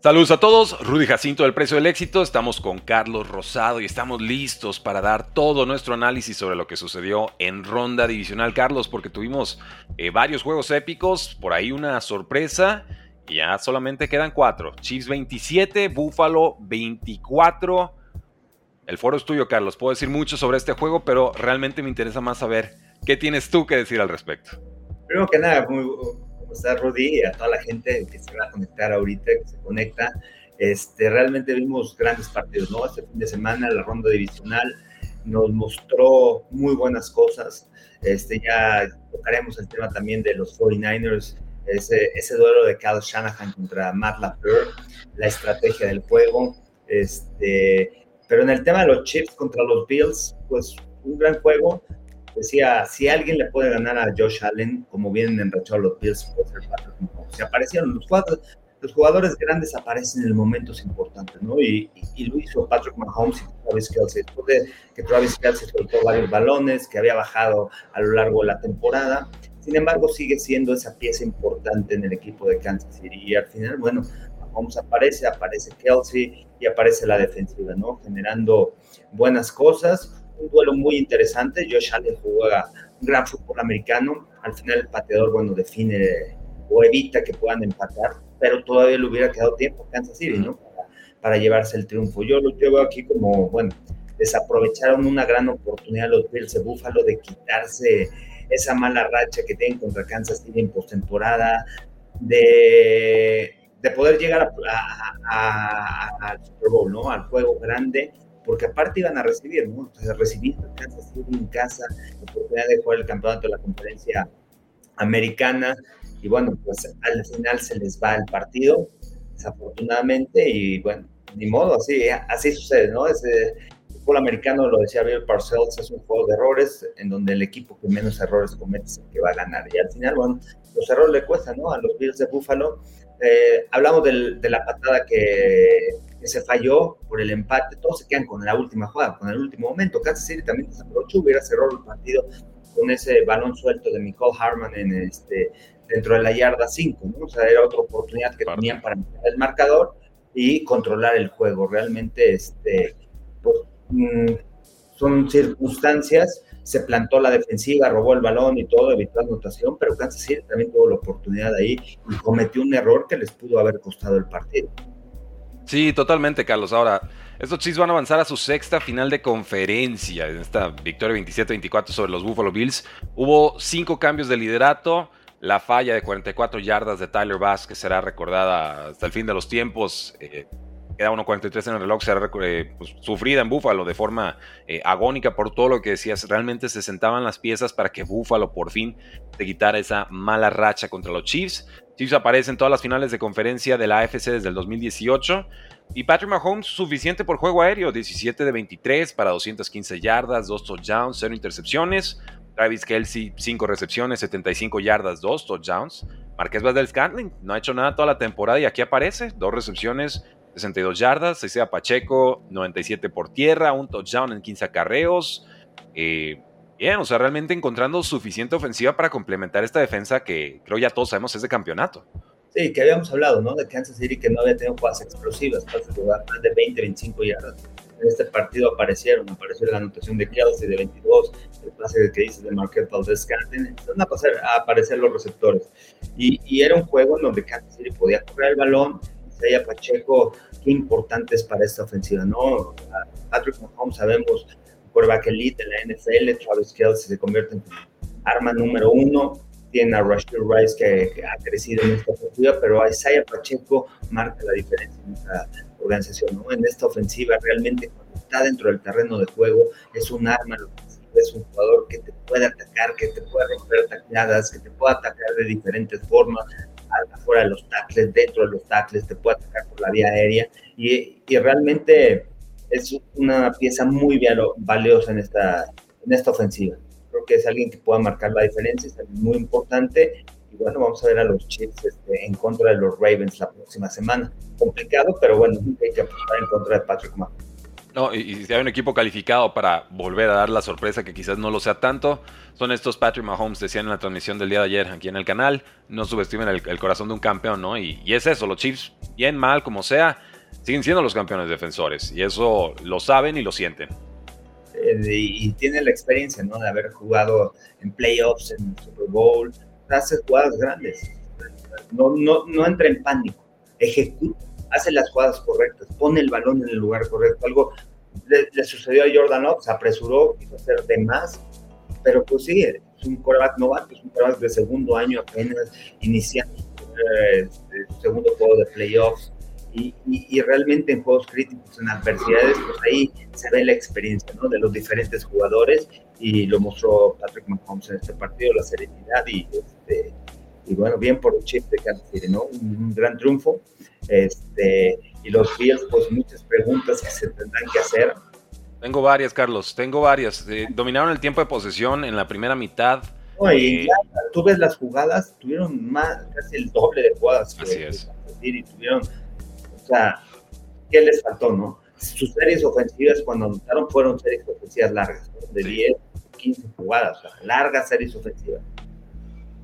Saludos a todos, Rudy Jacinto del Precio del Éxito, estamos con Carlos Rosado y estamos listos para dar todo nuestro análisis sobre lo que sucedió en ronda divisional, Carlos, porque tuvimos eh, varios juegos épicos, por ahí una sorpresa y ya solamente quedan cuatro. Chiefs 27, Buffalo 24. El foro es tuyo, Carlos, puedo decir mucho sobre este juego, pero realmente me interesa más saber qué tienes tú que decir al respecto. Primero que nada, muy, ¿Cómo estás, Rudy? Y a toda la gente que se va a conectar ahorita, que se conecta. Este, realmente vimos grandes partidos, ¿no? Este fin de semana, la ronda divisional nos mostró muy buenas cosas. Este, ya tocaremos el tema también de los 49ers, ese, ese duelo de Kyle Shanahan contra Matt LaFleur, la estrategia del juego. Este, pero en el tema de los Chiefs contra los Bills, pues un gran juego decía, si alguien le puede ganar a Josh Allen, como vienen enrachados los Bills, puede ser Patrick Mahomes. Se aparecieron los jugadores, los jugadores grandes aparecen en momentos importantes, ¿no? Y, y, lo hizo Patrick Mahomes y Travis Kelsey. Después de que Travis Kelsey soltó varios balones, que había bajado a lo largo de la temporada, sin embargo sigue siendo esa pieza importante en el equipo de Kansas City. Y al final, bueno, Mahomes aparece, aparece Kelsey y aparece la defensiva, ¿no? Generando buenas cosas un duelo muy interesante. Josh Allen juega un gran fútbol americano. Al final el pateador, bueno, define o evita que puedan empatar, pero todavía le hubiera quedado tiempo a Kansas City, ¿no? Para, llevarse el triunfo. Yo lo llevo aquí como, bueno, desaprovecharon una gran oportunidad los Bills de Buffalo de quitarse esa mala racha que tienen contra Kansas City en postemporada, de, de poder llegar al Super Bowl, ¿no? Al juego grande porque aparte iban a recibir, ¿no? Entonces, recibir Kansas City en casa, la oportunidad de jugar el campeonato de la conferencia americana, y bueno, pues al final se les va el partido, desafortunadamente, y bueno, ni modo, así, así sucede, ¿no? Ese fútbol americano, lo decía Bill Parcells, es un juego de errores, en donde el equipo que menos errores comete es el que va a ganar, y al final, bueno, los errores le cuestan, ¿no? A los Bills de Buffalo. Eh, hablamos de la patada que que se falló por el empate, todos se quedan con la última jugada, con el último momento. Kansas City también desaprovechó, hubiera cerrado el partido con ese balón suelto de Nicole Harman en este, dentro de la yarda 5, ¿no? O sea, era otra oportunidad que tenían para el marcador y controlar el juego. Realmente, este, pues, mm, son circunstancias. Se plantó la defensiva, robó el balón y todo, evitó anotación, pero Kansas City también tuvo la oportunidad ahí y cometió un error que les pudo haber costado el partido. Sí, totalmente, Carlos. Ahora, estos Chiefs van a avanzar a su sexta final de conferencia en esta victoria 27-24 sobre los Buffalo Bills. Hubo cinco cambios de liderato. La falla de 44 yardas de Tyler Bass, que será recordada hasta el fin de los tiempos. Eh, queda 1.43 en el reloj, eh, pues, sufrida en Buffalo de forma eh, agónica por todo lo que decías. Realmente se sentaban las piezas para que Buffalo por fin se quitara esa mala racha contra los Chiefs. Chiefs aparece en todas las finales de conferencia de la AFC desde el 2018. Y Patrick Mahomes suficiente por juego aéreo, 17 de 23 para 215 yardas, 2 touchdowns, 0 intercepciones. Travis Kelsey, 5 recepciones, 75 yardas, 2 touchdowns. Marqués del Scantling, no ha hecho nada toda la temporada y aquí aparece, 2 recepciones, 62 yardas. Isaiah Pacheco, 97 por tierra, un touchdown en 15 acarreos. Eh, bien, o sea, realmente encontrando suficiente ofensiva para complementar esta defensa que creo ya todos sabemos es de campeonato. Sí, que habíamos hablado, ¿no? De Kansas City que no había tenido jugadas explosivas, pases de más de 20, 25 yardas. En este partido aparecieron, apareció la anotación de Kelsey de 22, el pase que dices de Marquette Valdez Canten, empezaron a, pasar, a aparecer los receptores. Y, y, era un juego en donde Kansas City podía correr el balón, Isaiah Pacheco, qué importante es para esta ofensiva, ¿no? Patrick Mahomes sabemos quarterback elite de la NFL, Travis Kelsey se convierte en arma número uno, tiene a Rashid Rice que, ha crecido en esta ofensiva, pero Isaiah Pacheco marca la diferencia en esta organización, ¿no? En esta ofensiva realmente cuando está dentro del terreno de juego es un arma, es un jugador que te puede atacar, que te puede romper atacadas, que te puede atacar de diferentes formas, afuera de los tackles, dentro de los tackles, te puede atacar por la vía aérea y, y realmente es una pieza muy valiosa en esta, en esta ofensiva. Creo que es alguien que pueda marcar la diferencia, es muy importante. Y bueno, vamos a ver a los Chiefs este, en contra de los Ravens la próxima semana. Complicado, pero bueno, hay que apostar en contra de Patrick Mahomes. No, y, si hay un equipo calificado para volver a dar la sorpresa que quizás no lo sea tanto, son estos Patrick Mahomes, decían en la transmisión del día de ayer aquí en el canal, no subestimen el, corazón de un campeón, ¿no? Y, y, es eso, los Chiefs, bien, mal, como sea, siguen siendo los campeones defensores, y eso lo saben y lo sienten. Eh, y, tienen la experiencia, ¿no? De haber jugado en playoffs, en Super Bowl, hace jugadas grandes. No, no, no entra en pánico, ejecuta, hace las jugadas correctas, pone el balón en el lugar correcto. Algo le, sucedió a Jordan Love, se apresuró, quiso hacer de más, pero pues sí, es un coreback novato, es un coreback de segundo año apenas iniciando eh, su segundo juego de playoffs. Y, y, realmente en juegos críticos, en adversidades, pues ahí se ve la experiencia ¿no? de los diferentes jugadores y lo mostró Patrick Mahomes en este partido, la serenidad y, este, y bueno, bien por el chip de Kansas City, ¿no? Un, gran triunfo. Este, y los Bills, pues muchas preguntas que se tendrán que hacer. Tengo varias, Carlos, tengo varias. Eh, dominaron el tiempo de posesión en la primera mitad. y eh, tú ves las jugadas, tuvieron más, casi el doble de jugadas. Así es. Y tuvieron, o sea, ¿qué les faltó, no? Sus series ofensivas cuando anotaron fueron series ofensivas largas, de 10, 15 jugadas, o sea, largas series ofensivas.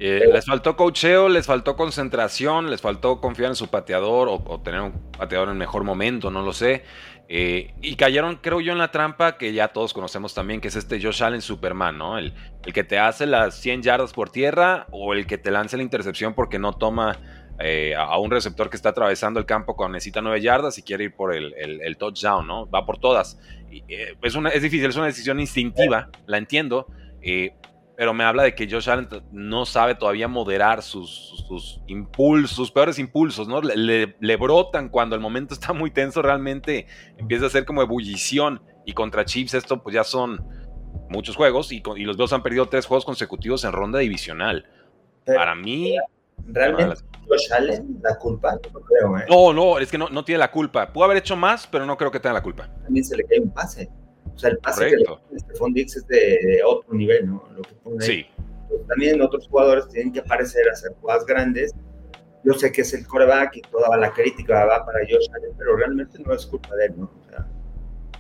Eh, les faltó cocheo, les faltó concentración, les faltó confiar en su pateador o, tener un pateador en mejor momento, no lo sé. Eh, y cayeron, creo yo, en la trampa que ya todos conocemos también, que es este Josh Allen Superman, ¿no? El, el que te hace las 100 yardas por tierra o el que te lanza la intercepción porque no toma eh, a un receptor que está atravesando el campo cuando necesita 9 yardas y quiere ir por el, el, touchdown, ¿no? Va por todas. es, una, es difícil, es una decisión instintiva, la entiendo pero me habla de que Josh Allen no sabe todavía moderar sus, sus, impulsos, sus peores impulsos, ¿no? Le, le, brotan cuando el momento está muy tenso, realmente empieza a ser como ebullición. Y contra Chiefs esto pues ya son muchos juegos y, y los dos han perdido tres juegos consecutivos en ronda divisional. Para mí... ¿Realmente Josh Allen la culpa? No creo, ¿eh? No, no, es que no, no tiene la culpa. Pudo haber hecho más, pero no creo que tenga la culpa. También se le cae un pase. O sea, el pase que le Stephon Dix es de, otro nivel, ¿no? Lo que pone sí. Pues, también otros jugadores tienen que aparecer a hacer jugadas grandes. Yo sé que es el coreback y toda la crítica va para Josh Allen, pero realmente no es culpa de él, ¿no? O sea,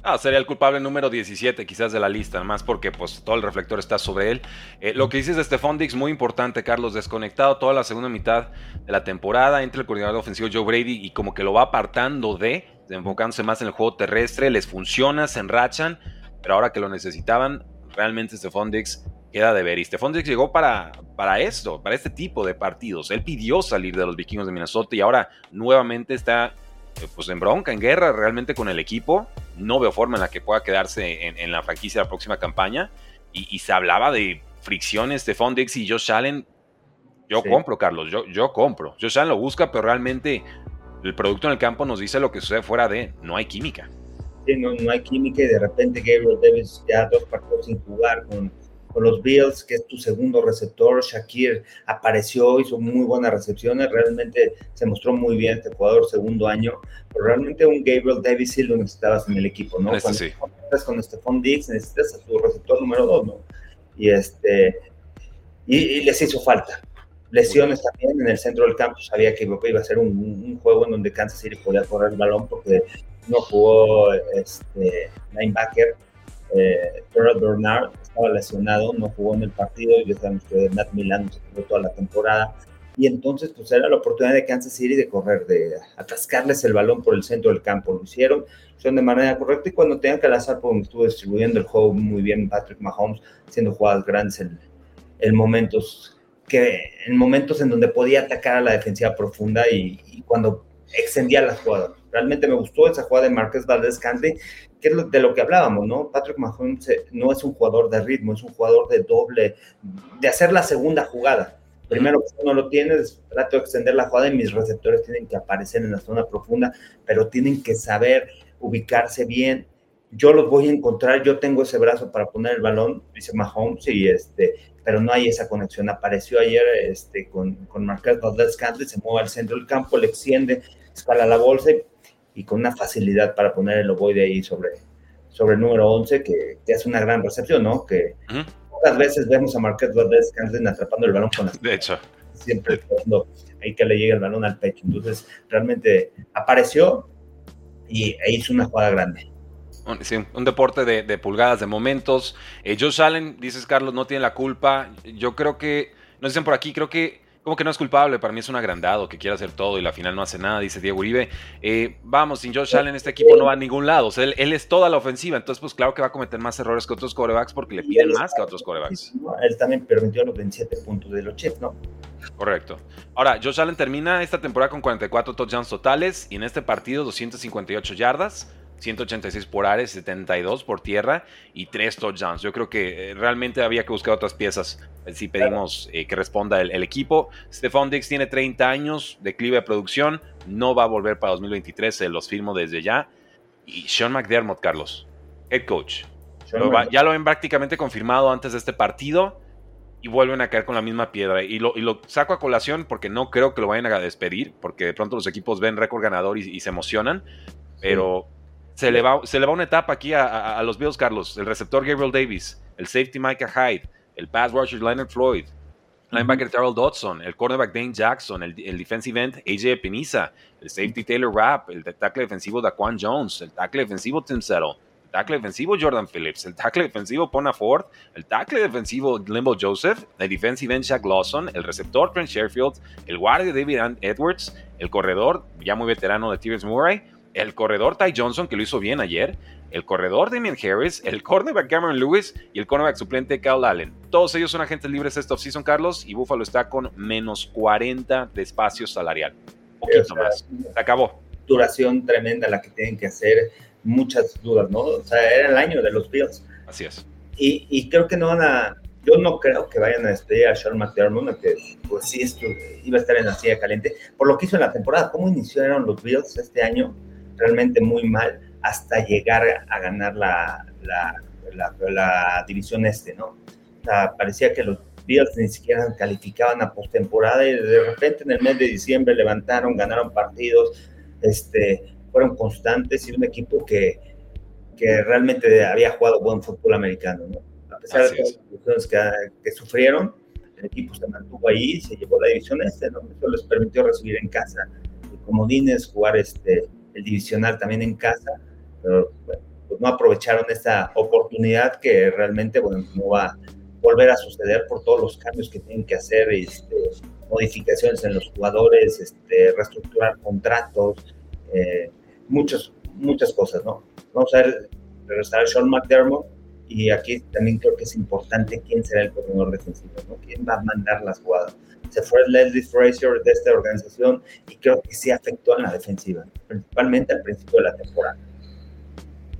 Ah, sería el culpable número 17 quizás de la lista, más porque pues todo el reflector está sobre él. Eh, lo que dices de Stephon Dix, muy importante, Carlos, desconectado toda la segunda mitad de la temporada, entre el coordinador ofensivo Joe Brady y como que lo va apartando de, enfocándose más en el juego terrestre, les funciona, se enrachan, pero ahora que lo necesitaban, realmente Stephon Dix queda de ver. Y Stephon Dix llegó para, para esto, para este tipo de partidos. Él pidió salir de los vikingos de Minnesota y ahora nuevamente está eh, pues en bronca, en guerra realmente con el equipo. No veo forma en la que pueda quedarse en, la franquicia la próxima campaña. Y, se hablaba de fricciones de Fondex y Josh Allen. Yo compro, Carlos, yo, yo compro. Josh Allen lo busca, pero realmente el producto en el campo nos dice lo que sucede fuera de no hay química. Sí, no, no hay química y de repente Gabriel Davis ya dos partidos sin jugar con con los Bills, que es tu segundo receptor. Shakir apareció, hizo muy buenas recepciones, realmente se mostró muy bien este jugador segundo año, pero realmente un Gabriel Davis sí lo necesitabas en el equipo, ¿no? Este Cuando estás con Stephon Diggs, necesitas a tu receptor número dos, ¿no? Y este y, les hizo falta. Lesiones también en el centro del campo, sabía que iba a ser un, juego en donde Kansas City podía correr el balón porque no jugó este linebacker eh, Bernard estaba lesionado, no jugó en el partido, y ya sabemos que Matt Milano se jugó toda la temporada, y entonces pues era la oportunidad de Kansas City de correr, de atascarles el balón por el centro del campo, lo hicieron, son de manera correcta, y cuando tenían que lanzar, pues estuvo distribuyendo el juego muy bien Patrick Mahomes, haciendo jugadas grandes en, momentos que en momentos en donde podía atacar a la defensiva profunda y, y cuando extendía las jugadas. Realmente me gustó esa jugada de Marqués Valdés Cante, que es de lo que hablábamos, ¿no? Patrick Mahomes eh, no es un jugador de ritmo, es un jugador de doble, de hacer la segunda jugada. Primero uno lo tienes, trato de extender la jugada y mis receptores tienen que aparecer en la zona profunda, pero tienen que saber ubicarse bien. Yo los voy a encontrar, yo tengo ese brazo para poner el balón, dice Mahomes, y este, pero no hay esa conexión. Apareció ayer este, con, con Marquez Valdez Cantley, se mueve al centro del campo, le extiende, escala la bolsa y, con una facilidad para poner el ovoide ahí sobre, sobre el número 11, que, que hace una gran recepción, ¿no? Que pocas veces vemos a Marquez Valdez Cantley atrapando el balón con las De hecho. Siempre cuando ahí que le llega el balón al pecho. Entonces, realmente apareció y e hizo una jugada grande. Sí, un deporte de, pulgadas, de momentos. Eh, Josh Allen, dices Carlos, no tiene la culpa. Yo creo que, nos dicen por aquí, creo que como que no es culpable, para mí es un agrandado que quiere hacer todo y la final no hace nada, dice Diego Uribe. Eh, vamos, sin Josh Allen este equipo no va a ningún lado, o sea, él, es toda la ofensiva, entonces pues claro que va a cometer más errores que otros corebacks porque le piden más que otros corebacks. Él también permitió los 27 puntos de los Chiefs, ¿no? Correcto. Ahora, Josh Allen termina esta temporada con 44 touchdowns totales y en este partido 258 yardas 186 por aire, 72 por tierra y 3 touchdowns. Yo creo que eh, realmente había que buscar otras piezas eh, si pedimos eh, que responda el, equipo. Stephon Dix tiene 30 años, declive de producción, no va a volver para 2023, se los firmo desde ya. Y Sean McDermott, Carlos, head coach. ya lo ven prácticamente confirmado antes de este partido y vuelven a caer con la misma piedra. Y lo, saco a colación porque no creo que lo vayan a despedir, porque de pronto los equipos ven récord ganador y, se emocionan. Pero se le, va, se le va una etapa aquí a, los Bills, Carlos. El receptor Gabriel Davis, el safety Micah Hyde, el pass rusher Leonard Floyd, linebacker Terrell Dodson, el cornerback Dane Jackson, el, defensive end AJ Peniza, el safety Taylor Rapp, el tackle defensivo Daquan Jones, el tackle defensivo Tim Settle, el tackle defensivo Jordan Phillips, el tackle defensivo Pona Ford, el tackle defensivo Limbo Joseph, el defensive end Shaq Lawson, el receptor Trent Sherfield, el guardia David Edwards, el corredor ya muy veterano de Tyrese Murray, el corredor Ty Johnson, que lo hizo bien ayer, el corredor Damien Harris, el cornerback Cameron Lewis y el cornerback suplente Kyle Allen. Todos ellos son agentes libres esta offseason, Carlos, y Buffalo está con menos 40 de espacio salarial. Poquito más. Se acabó. Duración tremenda la que tienen que hacer. Muchas dudas, ¿no? O sea, era el año de los Bills. Así es. Y, creo que no van a. Yo no creo que vayan a despedir a Sean McDermott, que pues sí esto, iba a estar en la silla caliente, por lo que hizo en la temporada. ¿Cómo iniciaron los Bills este año? Realmente muy mal hasta llegar a ganar la, la, la, división este, ¿no? O sea, parecía que los Bills ni siquiera calificaban a postemporada y de repente en el mes de diciembre levantaron, ganaron partidos, este, fueron constantes y un equipo que, que realmente había jugado buen fútbol americano, ¿no? A pesar de todas las situaciones que, que, sufrieron, el equipo se mantuvo ahí, se llevó la división este, ¿no? Eso les permitió recibir en casa comodines, jugar este, el divisional también en casa, pero pues no aprovecharon esta oportunidad que realmente bueno, no va a volver a suceder por todos los cambios que tienen que hacer, este, modificaciones en los jugadores, este, reestructurar contratos, eh, muchas, muchas cosas, ¿no? Vamos a ver, regresar a Sean McDermott y aquí también creo que es importante quién será el coordinador defensivo, ¿no? ¿Quién va a mandar las jugadas? se fue Leslie Frazier de esta organización y creo que sí afectó a la defensiva, principalmente al principio de la temporada.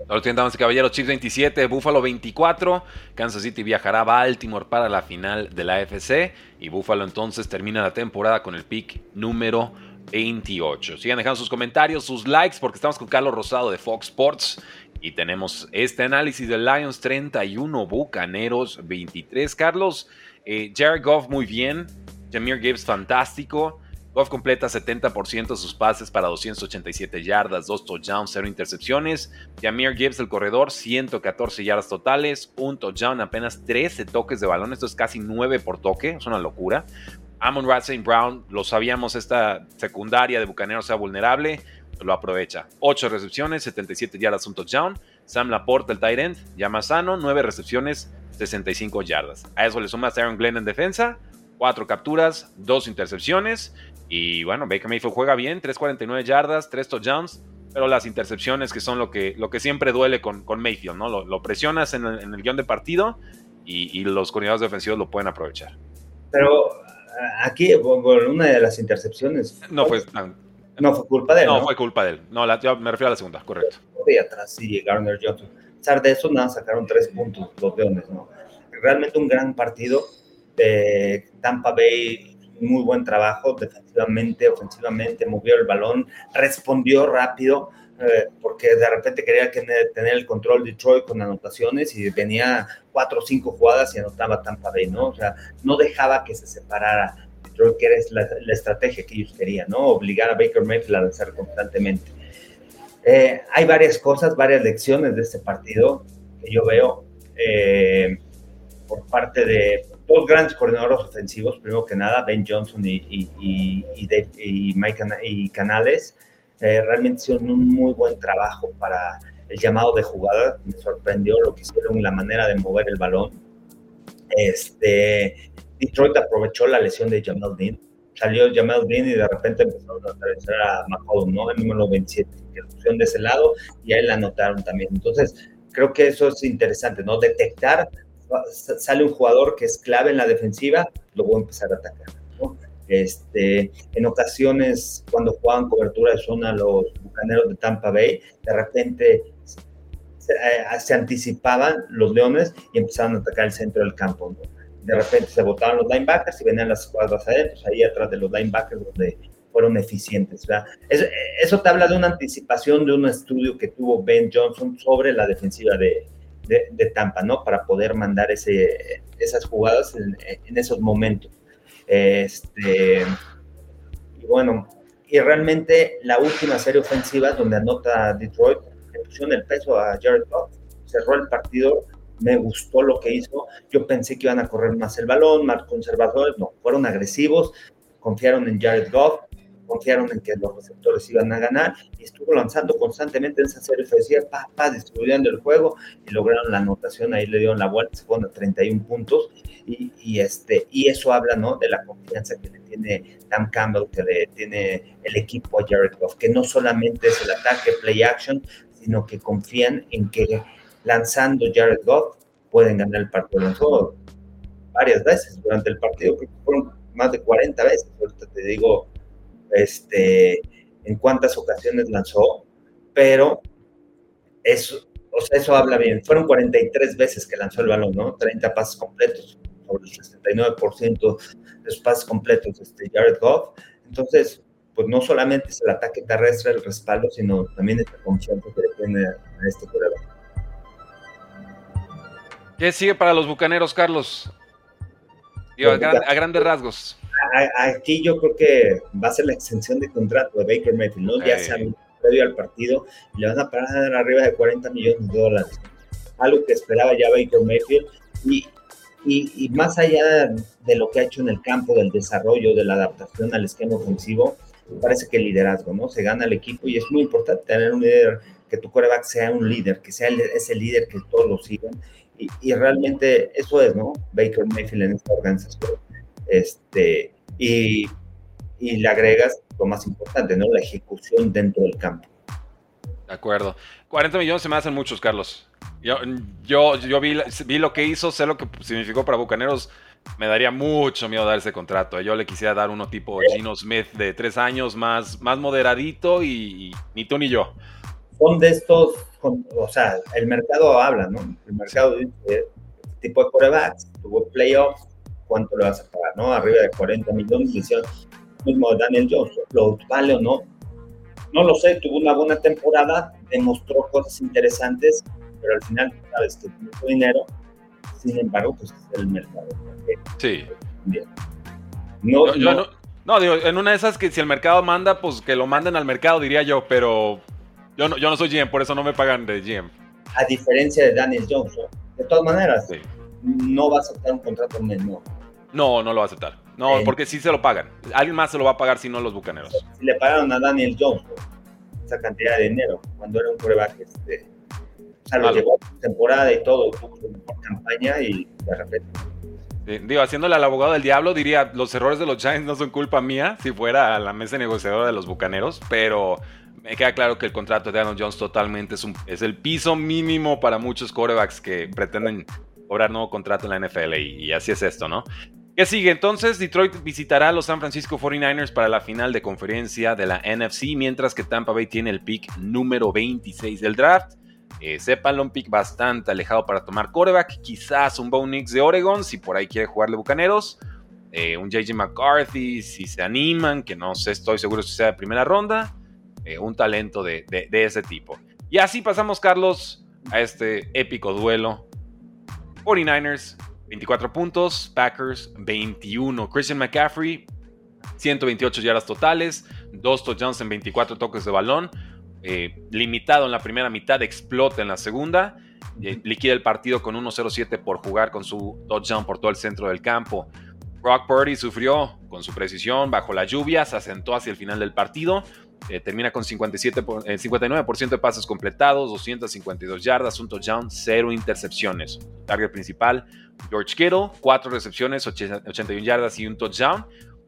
Ahora damas y caballeros, Chiefs 27, Buffalo 24. Kansas City viajará a Baltimore para la final de la AFC. Y Buffalo entonces termina la temporada con el pick número 28. Sigan dejando sus comentarios, sus likes, porque estamos con Carlos Rosado de Fox Sports. Y tenemos este análisis de Lions 31, Bucaneros 23. Carlos, eh, Jared Goff muy bien. Jameer Gibbs fantástico. Goff completa 70% de sus pases para 287 yardas, 2 touchdowns, 0 intercepciones. Jameer Gibbs, el corredor, 114 yardas totales, un touchdown, apenas 13 toques de balón. Esto es casi 9 por toque, es una locura. Amon St. Brown, lo sabíamos, esta secundaria de Bucaneros sea vulnerable, lo aprovecha. 8 recepciones, 77 yardas, un touchdown. Sam Laporte, el tight end, ya más sano, 9 recepciones, 65 yardas. A eso le sumas Aaron Glenn en defensa, cuatro capturas, dos intercepciones. Y bueno, Baker Mayfield juega bien, 3.49 yardas, tres touchdowns. Pero las intercepciones que son lo que, lo que siempre duele con, con Mayfield, ¿no? Lo, presionas en el, guion de partido y, los coordinadores defensivos lo pueden aprovechar. Pero aquí, una de las intercepciones. No fue. No, fue culpa de él. No, fue culpa de él. No, me refiero a la segunda, correcto. Y atrás sí, Garner Johnson. A pesar de eso, nada, sacaron tres puntos los Leones, ¿no? Realmente un gran partido de Tampa Bay, muy buen trabajo defensivamente, ofensivamente, movió el balón, respondió rápido, eh, porque de repente quería tener, el control de Detroit con anotaciones y venía cuatro o cinco jugadas y anotaba Tampa Bay, ¿no? O sea, no dejaba que se separara Detroit, que era la, la estrategia que ellos querían, ¿no? Obligar a Baker Mayfield a lanzar constantemente. Eh, hay varias cosas, varias lecciones de este partido que yo veo eh, por parte de dos grandes coordinadores ofensivos, primero que nada, Ben Johnson y, y, y, Mike y Canales, eh, realmente hicieron un muy buen trabajo para el llamado de jugada. Me sorprendió lo que hicieron, la manera de mover el balón. Este, Detroit aprovechó la lesión de Jamal Dean. Salió Jamal Dean y de repente empezaron a atravesar a McCollum, ¿no? El número 27, que de ese lado y ahí la anotaron también. Entonces, creo que eso es interesante, ¿no? Detectar, sale un jugador que es clave en la defensiva, luego empezar a atacar. Este, en ocasiones, cuando jugaban cobertura de zona los bucaneros de Tampa Bay, de repente se, eh, anticipaban los leones y empezaban a atacar el centro del campo. De repente se botaban los linebackers y venían las cuadras adentro, ahí atrás de los linebackers donde fueron eficientes. Eso, te habla de una anticipación de un estudio que tuvo Ben Johnson sobre la defensiva de, Tampa, ¿no? Para poder mandar ese, esas jugadas en, en esos momentos. Este, y bueno, y realmente la última serie ofensiva donde anota Detroit, le pusieron el peso a Jared Goff, cerró el partido, me gustó lo que hizo, yo pensé que iban a correr más el balón, más conservadores, no, fueron agresivos, confiaron en Jared Goff, confiaron en que los receptores iban a ganar y estuvo lanzando constantemente en esa serie ofensiva, pa, pa, distribuyendo el juego y lograron la anotación, ahí le dieron la vuelta, se fueron a 31 puntos y, este, y eso habla ¿no? de la confianza que le tiene Dan Campbell, que le tiene el equipo a Jared Goff, que no solamente es el ataque, play action, sino que confían en que lanzando Jared Goff pueden ganar el partido. Lanzó varias veces durante el partido, fueron más de 40 veces, ahorita te digo este, en cuántas ocasiones lanzó, pero eso, o sea, eso habla bien. Fueron 43 veces que lanzó el balón, ¿no? 30 pases completos, sobre el 69% de sus pases completos, este, Jared Goff. Entonces, pues no solamente es el ataque terrestre, el respaldo, sino también esta confianza que tiene a este jugador. ¿Qué sigue para los bucaneros, Carlos? a, grandes rasgos aquí yo creo que va a ser la extensión de contrato de Baker Mayfield, ¿no? Ya se han previo al partido y le van a pagar arriba de 40 millones de dólares. Algo que esperaba ya Baker Mayfield y, y, más allá de lo que ha hecho en el campo del desarrollo, de la adaptación al esquema ofensivo, parece que el liderazgo, ¿no? Se gana el equipo y es muy importante tener un líder, que tu coreback sea un líder, que sea ese líder que todos lo sigan. Y, y, realmente eso es, ¿no? Baker Mayfield en esta organización. Este, y, y le agregas lo más importante, ¿no? La ejecución dentro del campo. De acuerdo. 40 millones se me hacen muchos, Carlos. Yo, yo, yo vi, vi lo que hizo, sé lo que significó para Bucaneros. Me daría mucho miedo dar ese contrato. Yo le quisiera dar uno tipo Gino Smith de tres años, más, más moderadito y, ni tú ni yo. Son de estos, o sea, el mercado habla, ¿no? El mercado dice, este tipo de corebacks, tuvo playoffs, cuánto le vas a pagar, ¿no? Arriba de 40 millones, decía mismo Daniel Jones, ¿lo vale o no? No lo sé, tuvo una buena temporada, demostró cosas interesantes, pero al final, sabes que mucho dinero, sin embargo, pues es el mercado. Sí. No, no, no, digo, en una de esas que si el mercado manda, pues que lo manden al mercado, diría yo, pero yo no, yo no soy GM, por eso no me pagan de GM. A diferencia de Daniel Jones, de todas maneras, no va a aceptar un contrato menor. No, no lo va a aceptar. No, porque sí se lo pagan. Alguien más se lo va a pagar si no los bucaneros. Si le pagaron a Daniel Jones esa cantidad de dinero cuando era un coreback, este, o sea, lo llevó a temporada y todo, tuvo su mejor campaña y de repente. digo, haciéndole al abogado del diablo, diría, los errores de los Giants no son culpa mía, si fuera a la mesa negociadora de los bucaneros, pero me queda claro que el contrato de Daniel Jones totalmente es, un, es el piso mínimo para muchos corebacks que pretenden cobrar nuevo contrato en la NFL y así es esto, ¿no? ¿Qué sigue? Entonces, Detroit visitará a los San Francisco 49ers para la final de conferencia de la NFC, mientras que Tampa Bay tiene el pick número 26 del draft. Eh, sépanlo, un pick bastante alejado para tomar quarterback. Quizás un Bo Nix de Oregon, si por ahí quiere jugarle Bucaneros. Eh, un JJ McCarthy, si se animan, que no sé, estoy seguro si sea de primera ronda. Eh, un talento de, ese tipo. Y así pasamos, Carlos, a este épico duelo. 49ers, 24 puntos, Packers, 21. Christian McCaffrey, 128 yardas totales, 2 touchdowns en 24 toques de balón. Eh, limitado en la primera mitad, explota en la segunda. Eh, liquida el partido con 1-0-7 por jugar con su touchdown por todo el centro del campo. Brock Purdy sufrió con su precisión bajo la lluvia, se asentó hacia el final del partido. Eh, termina con 57 59% de pases completados, 252 yardas, un touchdown, 0 intercepciones. Target principal, George Kittle, 4 recepciones, 81 yardas y un touchdown.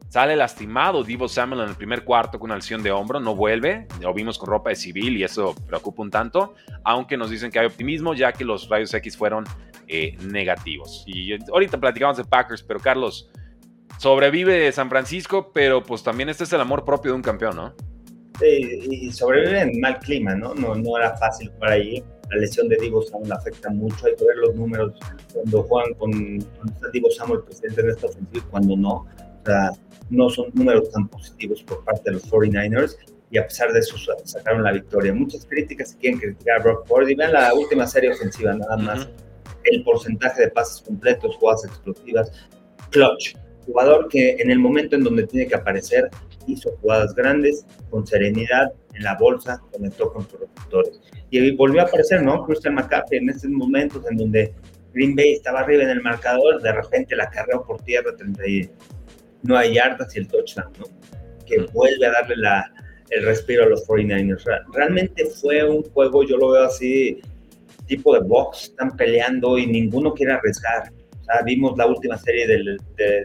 Sale lastimado Divo Samuel en el primer cuarto con una lesión de hombro, no vuelve, lo vimos con ropa de civil y eso preocupa un tanto, aunque nos dicen que hay optimismo ya que los rayos X fueron eh, negativos. Y ahorita platicamos de Packers, pero Carlos, sobrevive San Francisco, pero pues también este es el amor propio de un campeón, ¿no? Sí, y sobrevive en mal clima, ¿no? No, no era fácil para ahí. La lesión de Divo Samuel afecta mucho. Hay que ver los números cuando juegan con, cuando está Divo Samuel presente en esta ofensiva y cuando no. O sea, no son números tan positivos por parte de los 49ers y a pesar de eso sacaron la victoria. Muchas críticas si quieren criticar a Brock Purdy. Vean la última serie ofensiva, nada más. El porcentaje de pases completos, jugadas explosivas, clutch. Jugador que en el momento en donde tiene que aparecer hizo jugadas grandes, con serenidad, en la bolsa, conectó con sus receptores. Y volvió a aparecer, ¿no? Christian McCaffrey en esos momentos en donde Green Bay estaba arriba en el marcador, de repente la carrera por tierra 30 no hay yardas y el touchdown, ¿no? Que vuelve a darle la, el respiro a los 49ers. Realmente fue un juego, yo lo veo así, tipo de box, están peleando y ninguno quiere arriesgar. Vimos la última serie del,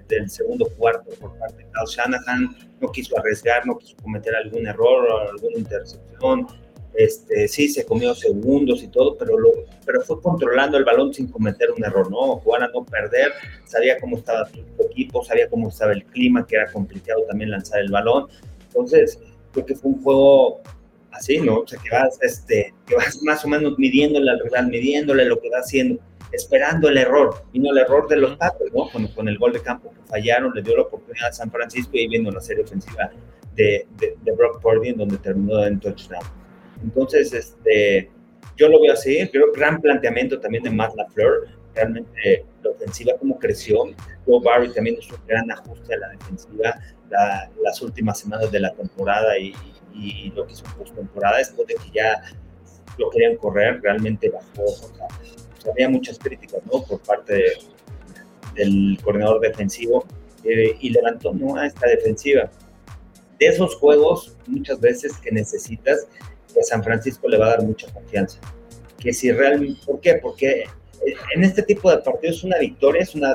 del segundo cuarto por parte de Kyle Shanahan, no quiso arriesgar, no quiso cometer algún error o alguna intercepción, este, sí, se comió segundos y todo, pero, lo, pero fue controlando el balón sin cometer un error, ¿no? Jugar a no perder, sabía cómo estaba su equipo, sabía cómo estaba el clima, que era complicado también lanzar el balón. Entonces, creo que fue un juego así, ¿no? O sea, que vas, este, que vas más o menos midiéndole al rival, midiéndole lo que va haciendo, esperando el error, y no el error de los Packers, ¿no? Con, con, el gol de campo que fallaron, le dio la oportunidad a San Francisco y viendo la serie ofensiva de, de, de Brock Purdy, en donde terminó en touchdown. Entonces, este, yo lo veo así, creo gran planteamiento también de Matt LaFleur, realmente la ofensiva como creció, Joe Barry también hizo un gran ajuste a la defensiva las últimas semanas de la temporada y, lo que hizo en postemporada, después de que ya lo querían correr, realmente bajó, o sea, había muchas críticas, ¿no? Por parte del coordinador defensivo eh, y levantó, ¿no? A esta defensiva. De esos juegos, muchas veces que necesitas que San Francisco le va a dar mucha confianza. Que si realmente, ¿por qué? Porque eh, en este tipo de partidos una victoria es una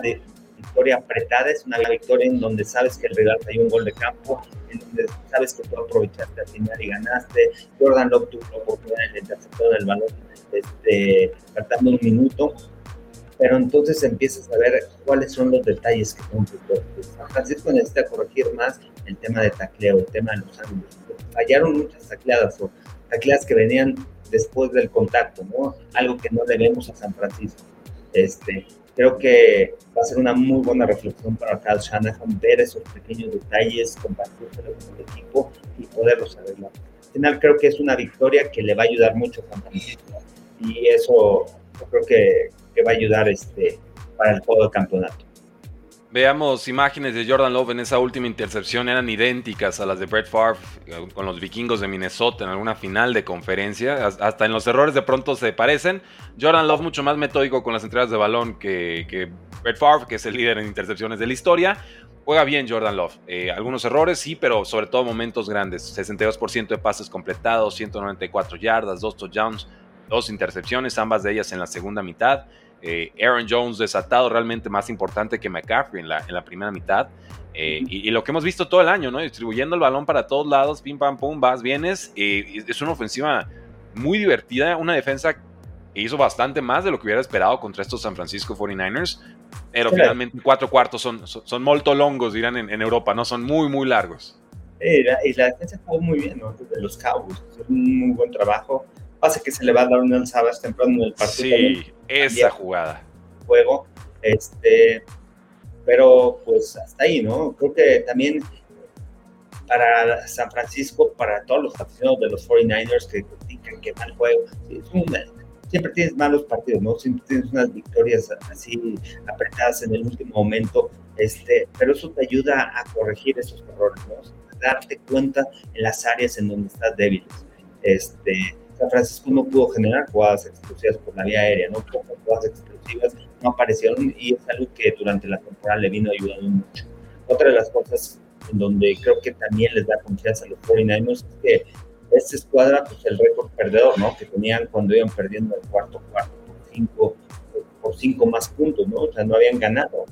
victoria apretada, es una victoria en donde sabes que el rival hay un gol de campo, en donde sabes que tú aprovechaste al final y ganaste. Jordan Love tuvo la oportunidad de interceptar el balón este, faltando un minuto, pero entonces empiezas a ver cuáles son los detalles que cumple. San Francisco necesita corregir más el tema de tacleo, el tema de los ángulos. Fallaron muchas tacleadas o tacleadas que venían después del contacto, ¿no? Algo que no debemos a San Francisco. Este, creo que va a ser una muy buena reflexión para Kyle Shanahan ver esos pequeños detalles, compartirlos con el equipo y poderlos arreglar. Al final creo que es una victoria que le va a ayudar mucho a y eso yo creo que, que va a ayudar este, para el juego de campeonato. Veamos imágenes de Jordan Love en esa última intercepción, eran idénticas a las de Brett Favre eh, con los vikingos de Minnesota en alguna final de conferencia. Hasta en los errores de pronto se parecen. Jordan Love mucho más metódico con las entregas de balón que, Brett Favre, que es el líder en intercepciones de la historia. Juega bien Jordan Love. Eh, algunos errores, sí, pero sobre todo momentos grandes. 62% de pases completados, 194 yardas, 2 touchdowns, 2 intercepciones, ambas de ellas en la segunda mitad. Eh, Aaron Jones desatado realmente más importante que McCaffrey en la, en la primera mitad. Eh, y, lo que hemos visto todo el año, ¿no? Distribuyendo el balón para todos lados, pim pam pum, vas, vienes. es una ofensiva muy divertida, una defensa que hizo bastante más de lo que hubiera esperado contra estos San Francisco 49ers. Pero finalmente cuatro cuartos son, son, molto longos, dirán en, Europa, ¿no? Son muy, muy largos. y la defensa jugó muy bien, ¿no? Los Cowboys. un muy buen trabajo. Pasa que se le va a dar un Sabas temprano en el partido. Sí, esa jugada. Juego. Este, pero pues hasta ahí, ¿no? Creo que también para San Francisco, para todos los aficionados de los 49ers que critican que mal juego. siempre tienes malos partidos, ¿no? Siempre tienes unas victorias así apretadas en el último momento, este, pero eso te ayuda a corregir esos errores, ¿no? darte cuenta en las áreas en donde estás débil. Este, San Francisco no pudo generar jugadas explosivas por la vía aérea, ¿no? Pocas jugadas explosivas no aparecieron y es algo que durante la temporada le vino ayudando mucho. Otra de las cosas en donde creo que también les da confianza a los 49ers es que esta escuadra, pues el récord perdedor, ¿no? Que tenían cuando iban perdiendo el cuarto cuarto por cinco, por cinco más puntos, ¿no? O sea, no habían ganado.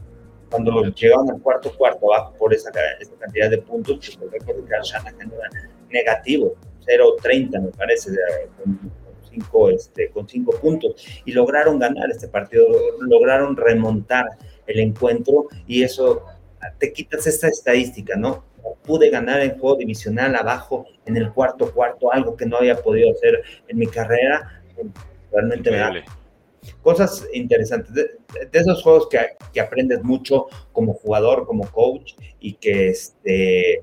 Cuando llegaban al cuarto cuarto abajo por esa, esa cantidad de puntos, pues el récord de Carl Shanahan era negativo, 0-30 me parece, con, cinco, este, con cinco puntos. Y lograron ganar este partido, lograron remontar el encuentro y eso te quitas esta estadística, ¿no? Pude ganar en juego divisional abajo en el cuarto cuarto, algo que no había podido hacer en mi carrera. Realmente me da cosas interesantes. De, esos juegos que, que, aprendes mucho como jugador, como coach y que, este,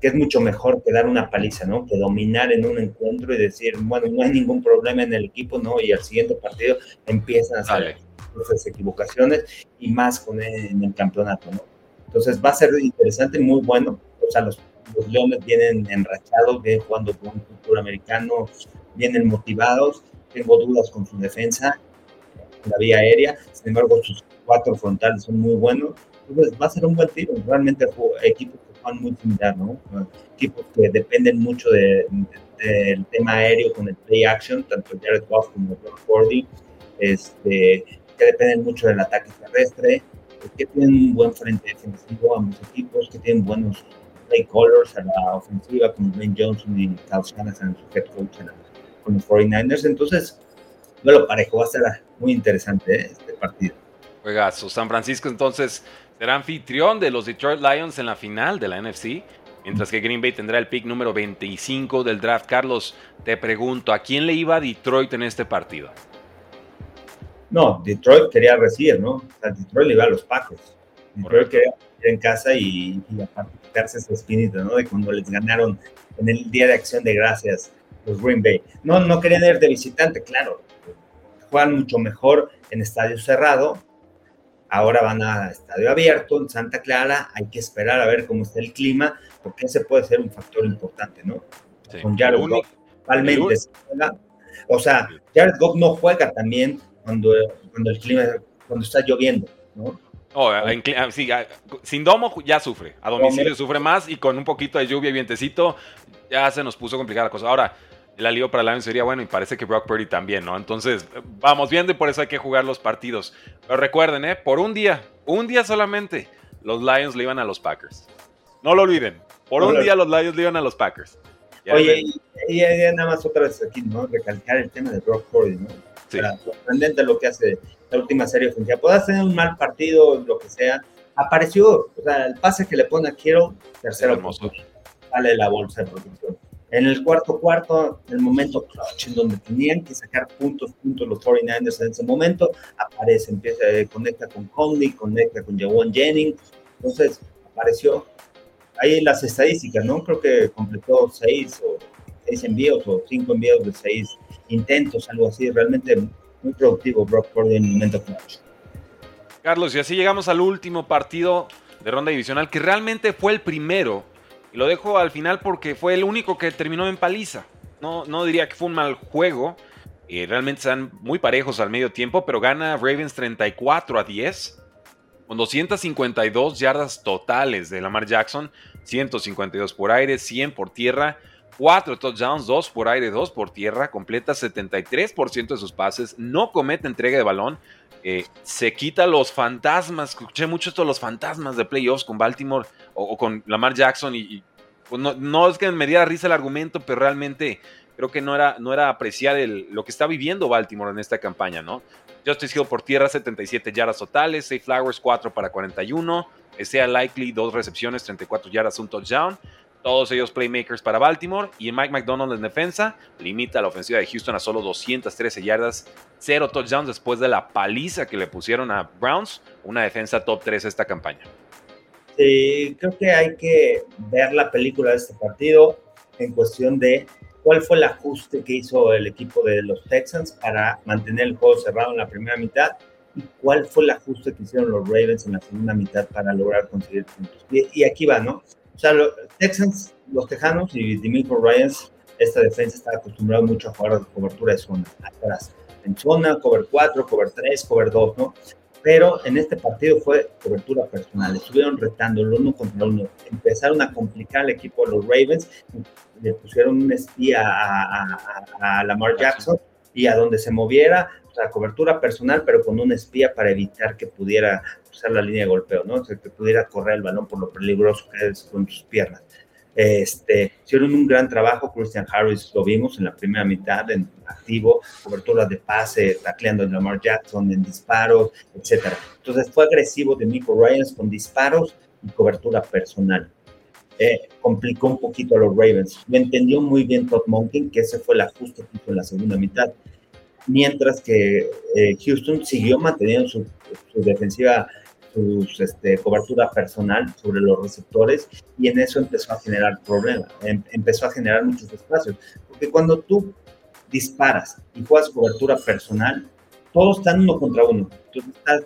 que es mucho mejor que dar una paliza, ¿no? Que dominar en un encuentro y decir, bueno, no hay ningún problema en el equipo, ¿no? Y al siguiente partido empiezan a hacer esas equivocaciones y más con el, el campeonato, ¿no? Entonces va a ser interesante, muy bueno. O sea, los, Leones vienen enrachados, vienen jugando con un cultura americano, vienen motivados. Tengo dudas con su defensa, la vía aérea. Sin embargo, sus cuatro frontales son muy buenos. Entonces va a ser un buen tiro. Realmente equipos que juegan muy similar, ¿no? Equipos que dependen mucho del tema aéreo con el play action, tanto Jared Goff como Brock Purdy, este, que dependen mucho del ataque terrestre que tienen un buen frente defensivo ambos equipos, que tienen buenos play colors a la ofensiva, como Ben Johnson y Kyle Shanahan, su head coach con los 49ers. Entonces, lo parejo, va a ser muy interesante ¿eh? este partido. Juegazo. San Francisco entonces será anfitrión de los Detroit Lions en la final de la NFC. Mientras que Green Bay tendrá el pick número 25 del draft. Carlos, te pregunto, ¿a quién le iba Detroit en este partido? No, Detroit quería recibir, ¿no? O sea, Detroit le iba a los Packers. Detroit quería ir en casa y, y aparte quitarse esa espinita, ¿no? De cuando les ganaron en el Día de Acción de Gracias los Green Bay. No, no querían ir de visitante, claro. Juegan mucho mejor en estadio cerrado. Ahora van a estadio abierto en Santa Clara. Hay que esperar a ver cómo está el clima, porque ese puede ser un factor importante, ¿no? Con Jared Goff. O sea, Jared Goff no juega también cuando, cuando el clima, cuando está lloviendo, ¿no? Oh, ah, sí, sin domo ya sufre, a domicilio sufre más y con un poquito de lluvia y vientecito ya se nos puso complicada la cosa. Ahora, el alivio para Lions sería bueno y parece que Brock Purdy también, ¿no? Entonces, vamos viendo y por eso hay que jugar los partidos. Pero recuerden, ¿eh? Por un día, un día solamente, los Lions le iban a los Packers. No lo olviden, por un día los Lions le iban a los Packers. Oye, y, nada más otra vez aquí, ¿no? Recalcar el tema de Brock Purdy, ¿no? Sí. sorprendente lo que hace la última serie ofensiva. Puede tener un mal partido, lo que sea. Apareció, o sea, el pase que le pone a Quiero, tercero, sale la bolsa de protección. En el cuarto cuarto, el momento clutch, en donde tenían que sacar puntos, puntos los 49ers en ese momento, aparece, empieza, eh, conecta con Conley, conecta con Jawan Jennings, entonces apareció. Ahí las estadísticas, ¿no? Creo que completó seis o seis envíos o cinco envíos de seis intentos, algo así. Realmente muy productivo Brock Purdy en el momento clutch. Carlos, y así llegamos al último partido de ronda divisional, que realmente fue el primero. Y lo dejo al final porque fue el único que terminó en paliza. No, no diría que fue un mal juego. Eh, realmente están muy parejos al medio tiempo, pero gana Ravens 34 a 10. Con 252 yardas totales de Lamar Jackson, 152 por aire, 100 por tierra 4 touchdowns, 2 por aire, 2 por tierra, completa 73% de sus pases, no comete entrega de balón, eh, se quita los fantasmas, escuché mucho esto los fantasmas de playoffs con Baltimore o, con Lamar Jackson y, pues no, es que me diera risa el argumento, pero realmente creo que no era, no era apreciar lo que está viviendo Baltimore en esta campaña, ¿no? Justice Hill por tierra, 77 yardas totales, Safe Flowers 4 para 41, sea Likely 2 recepciones, 34 yardas, un touchdown. Todos ellos playmakers para Baltimore. Y Mike McDonald en defensa limita la ofensiva de Houston a solo 213 yardas, cero touchdowns después de la paliza que le pusieron a Browns. Una defensa top 3 esta campaña. Sí, creo que hay que ver la película de este partido en cuestión de cuál fue el ajuste que hizo el equipo de los Texans para mantener el juego cerrado en la primera mitad y cuál fue el ajuste que hicieron los Ravens en la segunda mitad para lograr conseguir puntos. Y, aquí va, ¿no? O sea, los Texans, los Tejanos y Dimitri Ryans, esta defensa está acostumbrado mucho a jugar de cobertura de zona, atrás. En zona, cover 4, cover 3, cover 2, ¿no? Pero en este partido fue cobertura personal. Estuvieron retando el uno contra uno. Empezaron a complicar el equipo de los Ravens. Le pusieron un espía a, Lamar Jackson y a donde se moviera, o sea, cobertura personal, pero con un espía para evitar que pudiera usar la línea de golpeo, ¿no? O sea, que pudiera correr el balón por lo peligroso que es con sus piernas. Este, hicieron un gran trabajo, Christian Harris lo vimos en la primera mitad, en activo, cobertura de pase, tacleando en Lamar Jackson, en disparos, etcétera. Entonces fue agresivo de Nico Ryans con disparos y cobertura personal. Eh, complicó un poquito a los Ravens. Lo entendió muy bien Todd Monken, que ese fue el ajuste que hizo en la segunda mitad. Mientras que eh, Houston siguió manteniendo su, su defensiva su este, cobertura personal sobre los receptores y en eso empezó a generar problemas, em, empezó a generar muchos espacios. Porque cuando tú disparas y juegas cobertura personal, todos están uno contra uno. Tú estás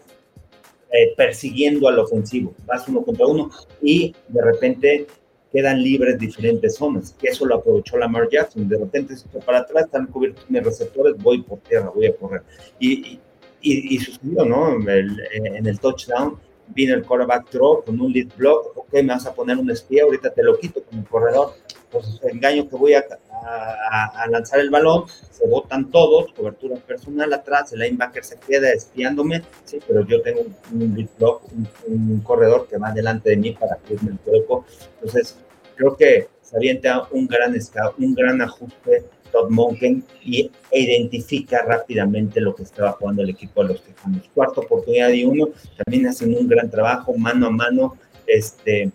eh, persiguiendo al ofensivo, vas uno contra uno y de repente quedan libres diferentes zonas, que eso lo aprovechó Lamar Jackson. De repente para atrás, están cubiertos mis receptores, voy por tierra, voy a correr. y, sucedió, ¿no? En el, touchdown vino el quarterback throw con un lead block, ok, me vas a poner un espía, ahorita te lo quito como corredor, pues engaño que voy a, a, lanzar el balón, se botan todos, cobertura personal atrás, el linebacker se queda espiándome, sí, pero yo tengo un, lead block, un, corredor que va delante de mí para cubrirme el cuerpo, entonces creo que se avienta un gran, un gran ajuste Todd Monken y identifica rápidamente lo que estaba jugando el equipo de los Tejanos. Cuarta oportunidad y uno, también hacen un gran trabajo mano a mano, este,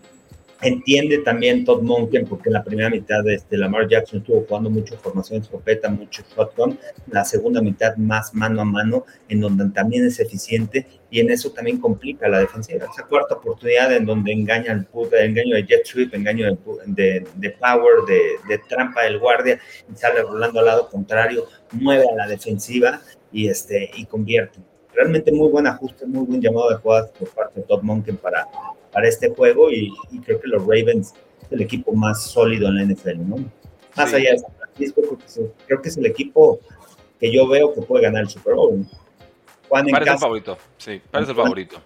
Entiende también Todd Monken, porque en la primera mitad de este, Lamar Jackson estuvo jugando mucho formación escopeta, mucho shotgun. La segunda mitad más mano a mano, en donde también es eficiente y en eso también complica la defensiva. Esa cuarta oportunidad en donde engaña el, engaño de jet sweep, engaño de, de, power, de, de, trampa del guardia y sale rolando al lado contrario, mueve a la defensiva y, este, y convierte. Realmente muy buen ajuste, muy buen llamado de jugadas por parte de Todd Monken para para este juego y, creo que los Ravens es el equipo más sólido en la NFL, ¿no? Más allá de San Francisco, creo que es el equipo que yo veo que puede ganar el Super Bowl. parece el favorito, sí, parece el favorito.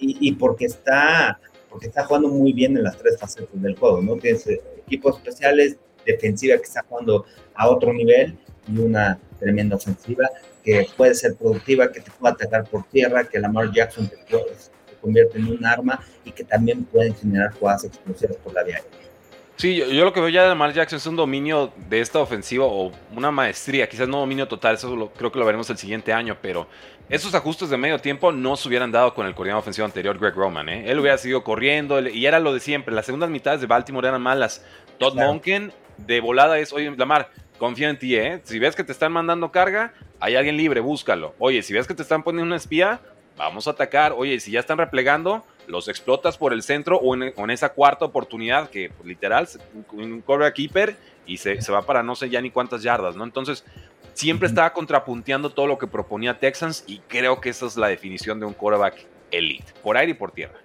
y, porque está porque está jugando muy bien en las tres facetas del juego, ¿no? Tienes eh, equipos especiales, defensiva que está jugando a otro nivel y una tremenda ofensiva que puede ser productiva, que te pueda atacar por tierra, que Lamar Jackson te, convierte en un arma y que también pueden generar jugadas explosivas por la vía Sí, yo, lo que veo ya de Lamar Jackson es un dominio de esta ofensiva o una maestría, quizás no dominio total, eso creo que lo veremos el siguiente año, pero esos ajustes de medio tiempo no se hubieran dado con el coordinador ofensivo anterior, Greg Roman. ¿eh? Él hubiera seguido corriendo y era lo de siempre. Las segundas mitades de Baltimore eran malas. Todd Monken de volada es, oye, Lamar, confía en ti, ¿eh? Si ves que te están mandando carga, hay alguien libre, búscalo. Oye, si ves que te están poniendo una espía, vamos a atacar. Oye, si ya están replegando, los explotas por el centro o en, esa cuarta oportunidad que pues, literal un cover keeper y se, va para no sé ya ni cuántas yardas, ¿no? Entonces, siempre estaba contrapunteando todo lo que proponía Texans y creo que esa es la definición de un quarterback elite, por aire y por tierra.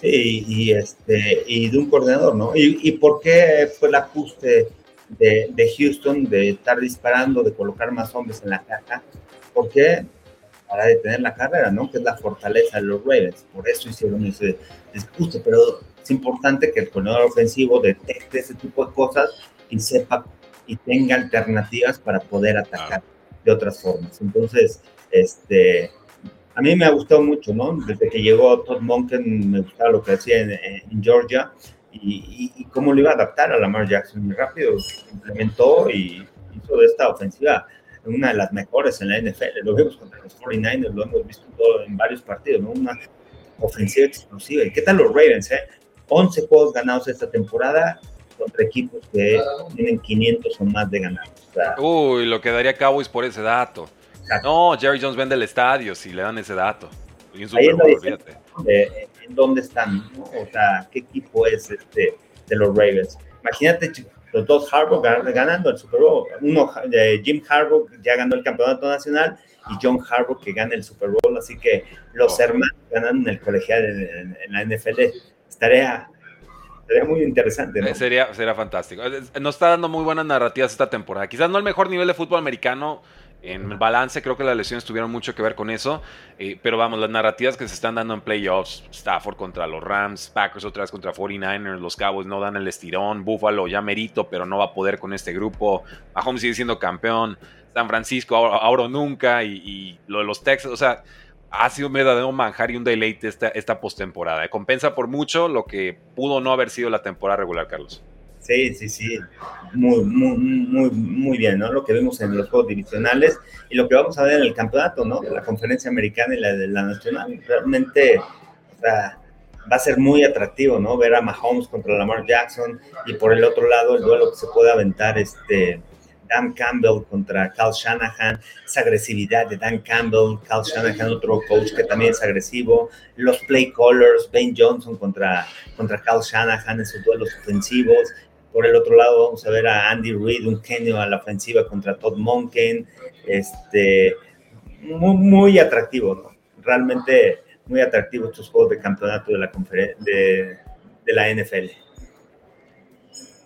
Sí, y, este, y de un coordinador, ¿no? ¿Y, por qué fue el ajuste de, de Houston de estar disparando, de colocar más hombres en la caja? ¿Por qué? Para detener la carrera, ¿no? Que es la fortaleza de los Ravens. Por eso hicieron ese discurso, pero es importante que el corredor ofensivo detecte ese tipo de cosas y sepa y tenga alternativas para poder atacar de otras formas. Entonces, este, a mí me ha gustado mucho, ¿no? Desde que llegó Todd Monken, me gustaba lo que hacía en, Georgia y, y, cómo lo iba a adaptar a Lamar Jackson. Muy rápido implementó y hizo de esta ofensiva una de las mejores en la NFL. Lo vemos contra los 49ers, lo hemos visto todo en varios partidos, ¿no? Una ofensiva explosiva. ¿Y qué tal los Ravens, eh? 11 juegos ganados esta temporada contra equipos que tienen 500 o más de ganados. Uy, lo que daría Cowboys por ese dato. No, Jerry Jones vende el estadio si le dan ese dato. en, dónde están, o sea, qué equipo es este de los Ravens. Imagínate los dos Harbaugh ganando el Super Bowl. Uno, eh, Jim Harbaugh ya ganó el campeonato nacional y John Harbaugh que gana el Super Bowl. Así que los oh. hermanos ganan en el colegial en, la NFL. Estaría, estaría muy interesante. ¿no? Eh, sería, sería fantástico. Nos está dando muy buenas narrativas esta temporada. Quizás no el mejor nivel de fútbol americano en balance, creo que las lesiones tuvieron mucho que ver con eso. Eh, pero vamos, las narrativas que se están dando en playoffs, Stafford contra los Rams, Packers otra vez contra 49ers, los Cowboys no dan el estirón, Buffalo ya merito, pero no va a poder con este grupo. Mahomes sigue siendo campeón, San Francisco ahora, nunca, y, lo de los Texas, o sea, ha sido un verdadero manjar y un deleite esta, esta postemporada. Compensa por mucho lo que pudo no haber sido la temporada regular, Carlos. Sí, sí, sí, muy, muy, muy, muy bien, ¿no? Lo que vimos en los juegos divisionales y lo que vamos a ver en el campeonato, ¿no? La conferencia americana y la de la nacional. Realmente, va a ser muy atractivo, ¿no? Ver a Mahomes contra Lamar Jackson y por el otro lado el duelo que se puede aventar, este, Dan Campbell contra Cal Shanahan, esa agresividad de Dan Campbell, Cal Shanahan, otro coach que también es agresivo, los play callers, Ben Johnson contra, contra Cal Shanahan, esos duelos ofensivos, por el otro lado vamos a ver a Andy Reid, un genio a la ofensiva contra Todd Monken, este, muy, muy atractivo, ¿no? Realmente muy atractivo estos juegos de campeonato de la, de, de la NFL.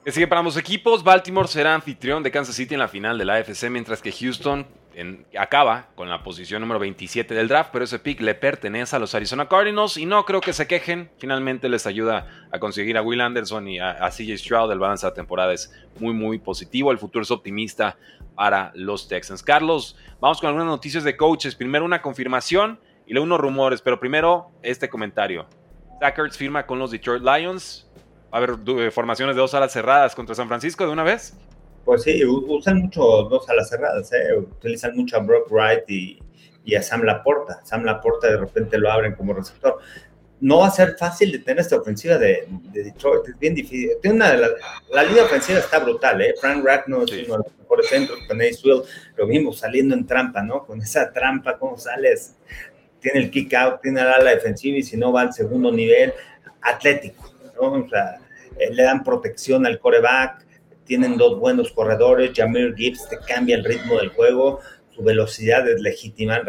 sigue para ambos equipos. Baltimore será anfitrión de Kansas City en la final de la AFC, mientras que Houston acaba con la posición número 27 del draft, pero ese pick le pertenece a los Arizona Cardinals y no creo que se quejen. Finalmente les ayuda a conseguir a Will Anderson y a, CJ Stroud. El balance de la temporada es muy, muy positivo. El futuro es optimista para los Texans. Carlos, vamos con algunas noticias de coaches. Primero una confirmación y luego unos rumores, pero primero este comentario. Zach firma con los Detroit Lions. A haber eh, formaciones de dos alas cerradas contra San Francisco de una vez. Pues sí, usan mucho dos alas cerradas, ¿eh? utilizan mucho a Brock Wright y, y, a Sam Laporta. Sam Laporta de repente lo abren como receptor. No va a ser fácil de tener esta ofensiva de, Detroit, es bien difícil. Tiene una la, línea ofensiva está brutal, ¿eh? Frank Rackno es uno de los mejores centros, con Will lo vimos saliendo en trampa, ¿no? Con esa trampa, ¿cómo sales? Tiene el kick out, tiene el ala defensiva y si no va al segundo nivel, atlético, ¿no? O sea, eh, le dan protección al coreback, tienen dos buenos corredores, Jamir Gibbs te cambia el ritmo del juego, su velocidad es legítima,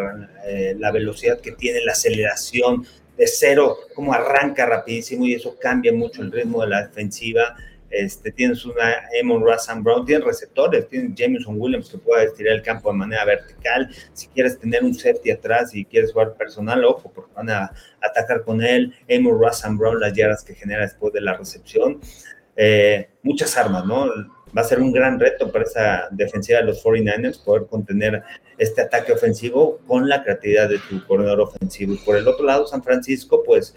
eh, la velocidad que tiene, la aceleración de cero, como arranca rapidísimo y eso cambia mucho el ritmo de la defensiva. Este, tienes una Emon Russell Brown, tienes receptores, tienes Jameson Williams que puede estirar el campo de manera vertical. Si quieres tener un safety atrás y quieres jugar personal, ojo, porque van a atacar con él. Emon Russell Brown, las yardas que genera después de la recepción. Eh, muchas armas, ¿no? Va a ser un gran reto para esa defensiva de los 49ers poder contener este ataque ofensivo con la creatividad de tu corredor ofensivo. Y por el otro lado, San Francisco, pues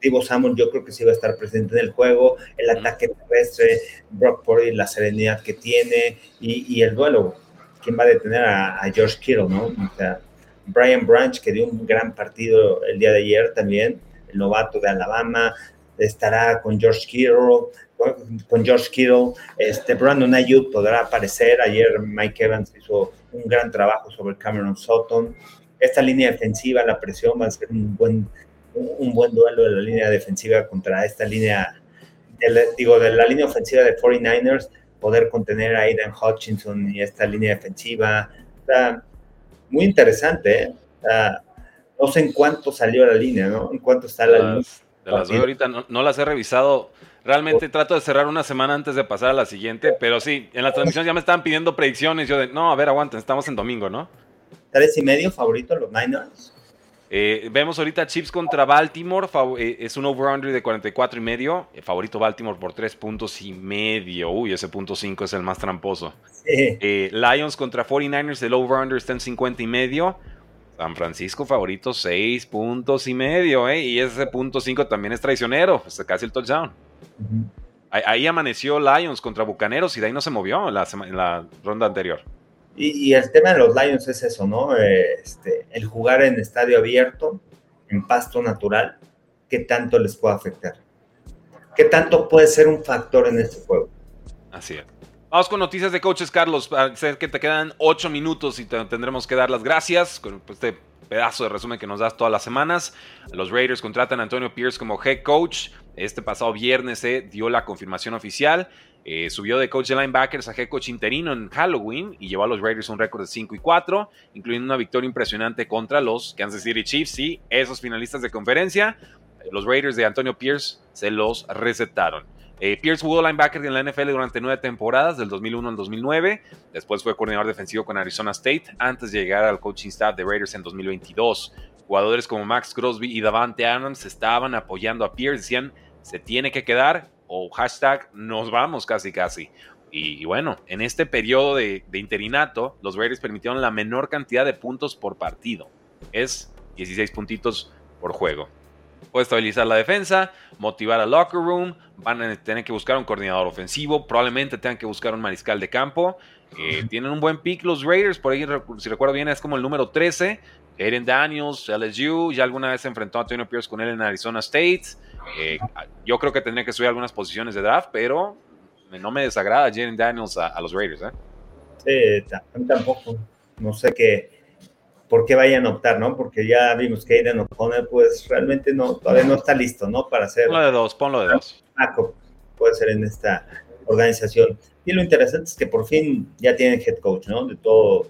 Divo Samuel yo creo que sí va a estar presente en el juego, el ataque terrestre, Brock Purdy, la serenidad que tiene y, el duelo. ¿Quién va a detener a, George Kittle, no? O sea, Brian Branch, que dio un gran partido el día de ayer también, el novato de Alabama, estará con George Kittle, con George Kittle, este, Brandon Ayuk podrá aparecer, ayer Mike Evans hizo un gran trabajo sobre Cameron Sutton, esta línea defensiva, la presión va a ser un buen, un buen duelo de la línea defensiva contra esta línea, digo, de la línea ofensiva de 49ers, poder contener a Aidan Hutchinson y esta línea defensiva, está muy interesante, ¿eh? no sé en cuánto salió la línea, ¿no? En cuánto está la línea. De las ahorita, no, no las he revisado Realmente trato de cerrar una semana antes de pasar a la siguiente, pero sí, en la transmisión ya me estaban pidiendo predicciones. Yo de, no, a ver, aguanten, estamos en domingo, ¿no? ¿Tres y medio favorito los Niners? Eh, vemos ahorita Chips contra Baltimore, eh, es un over-under de 44 y medio, eh, favorito Baltimore por tres puntos y medio, uy, ese punto 5 es el más tramposo. Lions contra 49ers, el over-under está en 50 y medio, San Francisco favorito 6 puntos y medio, y ese punto 5 también es traicionero, es casi el touchdown. Ahí amaneció Lions contra Bucaneros y de ahí no se movió en la, ronda anterior. Y, el tema de los Lions es eso, ¿no? Este, el jugar en estadio abierto, en pasto natural, ¿qué tanto les puede afectar? ¿Qué tanto puede ser un factor en este juego? Así es. Vamos con noticias de coaches, Carlos. Sé que te quedan ocho minutos y tendremos que dar las gracias con este pedazo de resumen que nos das todas las semanas. Los Raiders contratan a Antonio Pierce como head coach. Este pasado viernes se dio la confirmación oficial. Eh, subió de coach de linebackers a head coach interino en Halloween y llevó a los Raiders un récord de 5 y 4, incluyendo una victoria impresionante contra los Kansas City Chiefs y esos finalistas de conferencia. Los Raiders de Antonio Pierce se los recetaron. Eh, Pierce jugó linebacker en la NFL durante nueve temporadas, del 2001 al 2009. Después fue coordinador defensivo con Arizona State, antes de llegar al coaching staff de Raiders en 2022. Jugadores como Max Crosby y Davante Adams estaban apoyando a Pierce, decían, se tiene que quedar o hashtag nos vamos casi casi. Y, bueno, en este periodo de, de, interinato, los Raiders permitieron la menor cantidad de puntos por partido. Es 16 puntitos por juego. Puede estabilizar la defensa, motivar al locker room, van a tener que buscar un coordinador ofensivo, probablemente tengan que buscar un mariscal de campo. Eh, tienen un buen pick los Raiders, por ahí si recuerdo bien es como el número 13. Aiden Daniels, LSU, ya alguna vez se enfrentó a Antonio Pierce con él en Arizona State. Eh, yo creo que tendría que subir algunas posiciones de draft, pero no me desagrada Jaden Daniels a, los Raiders. ¿eh? Sí, tampoco. No sé qué por qué vayan a optar, ¿no? Porque ya vimos que Aiden O'Connor, pues realmente no, todavía no está listo, ¿no? Para hacer. Ponlo de dos, ponlo de dos. Puede ser en esta organización. Y lo interesante es que por fin ya tienen head coach, ¿no? De todo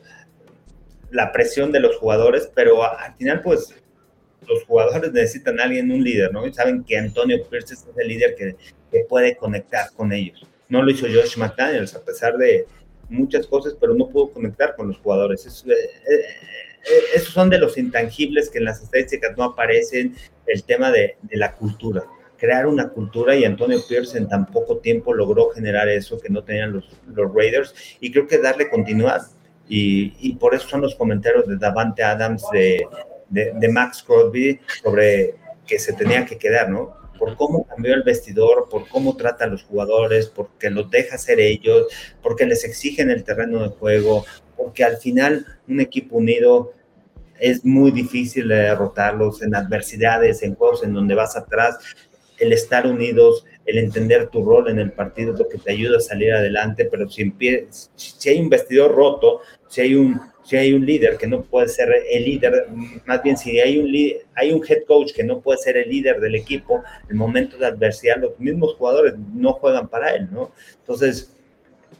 la presión de los jugadores, pero al final, pues los jugadores necesitan a alguien, un líder, ¿no? Y saben que Antonio Pierce es el líder que, que puede conectar con ellos. No lo hizo Josh McDaniels, a pesar de muchas cosas, pero no pudo conectar con los jugadores. Es, eh, eh, esos son de los intangibles que en las estadísticas no aparecen, el tema de, la cultura. Crear una cultura y Antonio Pierce en tan poco tiempo logró generar eso que no tenían los, los Raiders y creo que darle continuidad. Y, por eso son los comentarios de Davante Adams, de, de, Max Crosby, sobre que se tenía que quedar, ¿no? Por cómo cambió el vestidor, por cómo trata a los jugadores, porque los deja ser ellos, porque les exigen el terreno de juego, porque al final un equipo unido es muy difícil derrotarlos en adversidades, en juegos en donde vas atrás. El estar unidos, el entender tu rol en el partido es lo que te ayuda a salir adelante, pero si, si hay un vestidor roto, si hay un, si hay un líder que no puede ser el líder, más bien si hay un, hay un head coach que no puede ser el líder del equipo, en momentos de adversidad los mismos jugadores no juegan para él, ¿no? Entonces,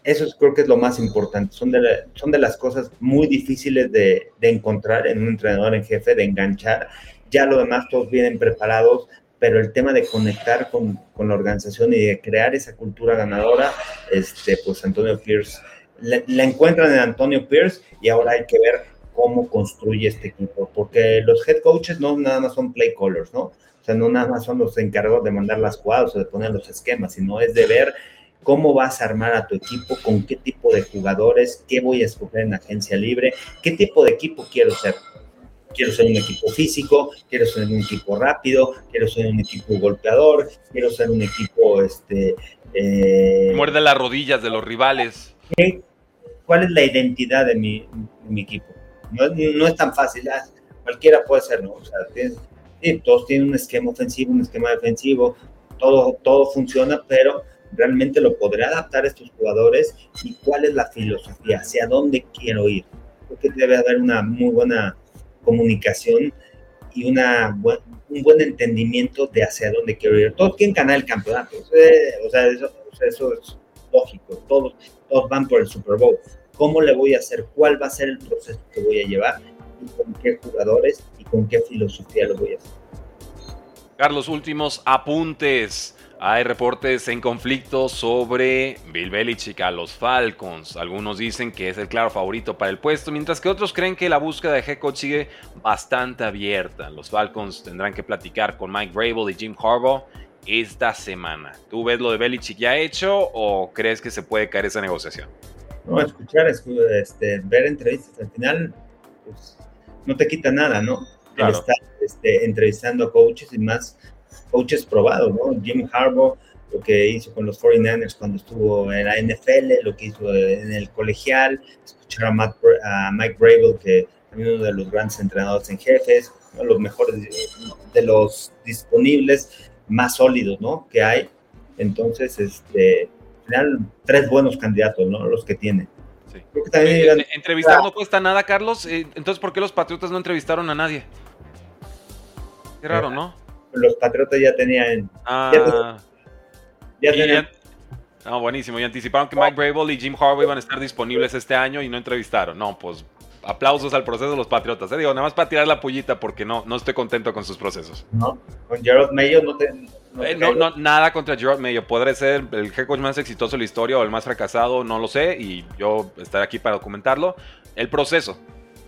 eso creo que es lo más importante. Son de, son de las cosas muy difíciles de, encontrar en un entrenador en jefe, de enganchar. Ya lo demás todos vienen preparados, pero el tema de conectar con, la organización y de crear esa cultura ganadora, este, pues Antonio Pierce, la encuentran en Antonio Pierce y ahora hay que ver cómo construye este equipo, porque los head coaches no nada más son play callers, ¿no? O sea, no nada más son los encargados de mandar las jugadas o de poner los esquemas, sino es de ver cómo vas a armar a tu equipo, con qué tipo de jugadores, qué voy a escoger en agencia libre, qué tipo de equipo quiero ser. Quiero ser un equipo físico, quiero ser un equipo rápido, quiero ser un equipo golpeador, quiero ser un equipo, este... Eh, Muerde las rodillas de los rivales. ¿Cuál es la identidad de mi, equipo? No, es tan fácil, ah, cualquiera puede ser, ¿no? O sea, todos tienen un esquema ofensivo, un esquema defensivo, todo, todo funciona, pero realmente lo podré adaptar a estos jugadores y cuál es la filosofía, hacia dónde quiero ir. Creo que debe haber una muy buena comunicación y una un buen entendimiento de hacia dónde quiero ir. Todos quieren ganar el campeonato, o sea, eso, eso es lógico, todos, todos van por el Super Bowl. ¿Cómo le voy a hacer? ¿Cuál va a ser el proceso que voy a llevar? ¿Y con qué jugadores y con qué filosofía lo voy a hacer? Carlos, últimos apuntes. Hay reportes en conflicto sobre Bill Belichick a los Falcons. Algunos dicen que es el claro favorito para el puesto, mientras que otros creen que la búsqueda de coach sigue bastante abierta. Los Falcons tendrán que platicar con Mike Vrabel y Jim Harbaugh esta semana. ¿Tú ves lo de Belichick ya hecho o crees que se puede caer esa negociación? No, escuchar, este, ver entrevistas al final, pues, no te quita nada, ¿no? Claro. estar este, entrevistando a coaches y más coaches probados, ¿no? Jim Harbaugh, lo que hizo con los 49ers cuando estuvo en la NFL, lo que hizo en el colegial, escuchar a, Mike Brable, que también uno de los grandes entrenadores en jefes, uno de los mejores de los disponibles, más sólidos, ¿no? Que hay. Entonces, este, final tres buenos candidatos, ¿no? Los que tiene. Sí. Creo que también entrevistar no cuesta nada, Carlos. Entonces, ¿por qué los Patriotas no entrevistaron a nadie? Qué raro, ¿no? Los Patriotas ya tenían. Ah. Ya, tenían. no, buenísimo. Y anticiparon que Mike Brable y Jim Harvey iban a estar disponibles este año y no entrevistaron. No, pues aplausos al proceso de los Patriotas. ¿eh? Digo, nada más para tirar la pollita porque no, no estoy contento con sus procesos. No, con Gerard Mayo no te. Eh, no, no, nada contra Gerard Mayo. Podré ser el head coach más exitoso de la historia o el más fracasado, no lo sé. Y yo estaré aquí para documentarlo. El proceso.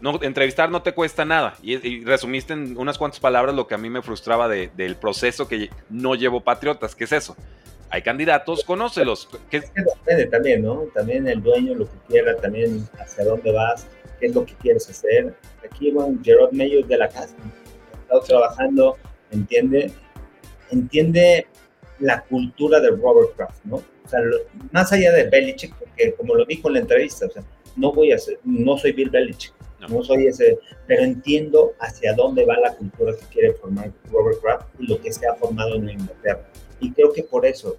No, entrevistar no te cuesta nada. Y, resumiste en unas cuantas palabras lo que a mí me frustraba del proceso que no llevo Patriotas. ¿Qué es eso? Hay candidatos, conócelos. ¿Qué? Es que depende también, ¿no? También el dueño, lo que quiera, también hacia dónde vas qué es lo que quieres hacer. Aquí, bueno, Gerard Mayo de la casa, ha estado trabajando, entiende, entiende la cultura de Robert Kraft, ¿no? O sea, más allá de Belichick, porque como lo dijo en la entrevista, o sea, no voy a ser, no soy Bill Belichick, no. soy ese, pero entiendo hacia dónde va la cultura que quiere formar Robert Kraft y lo que se ha formado en Inglaterra. Y creo que por eso.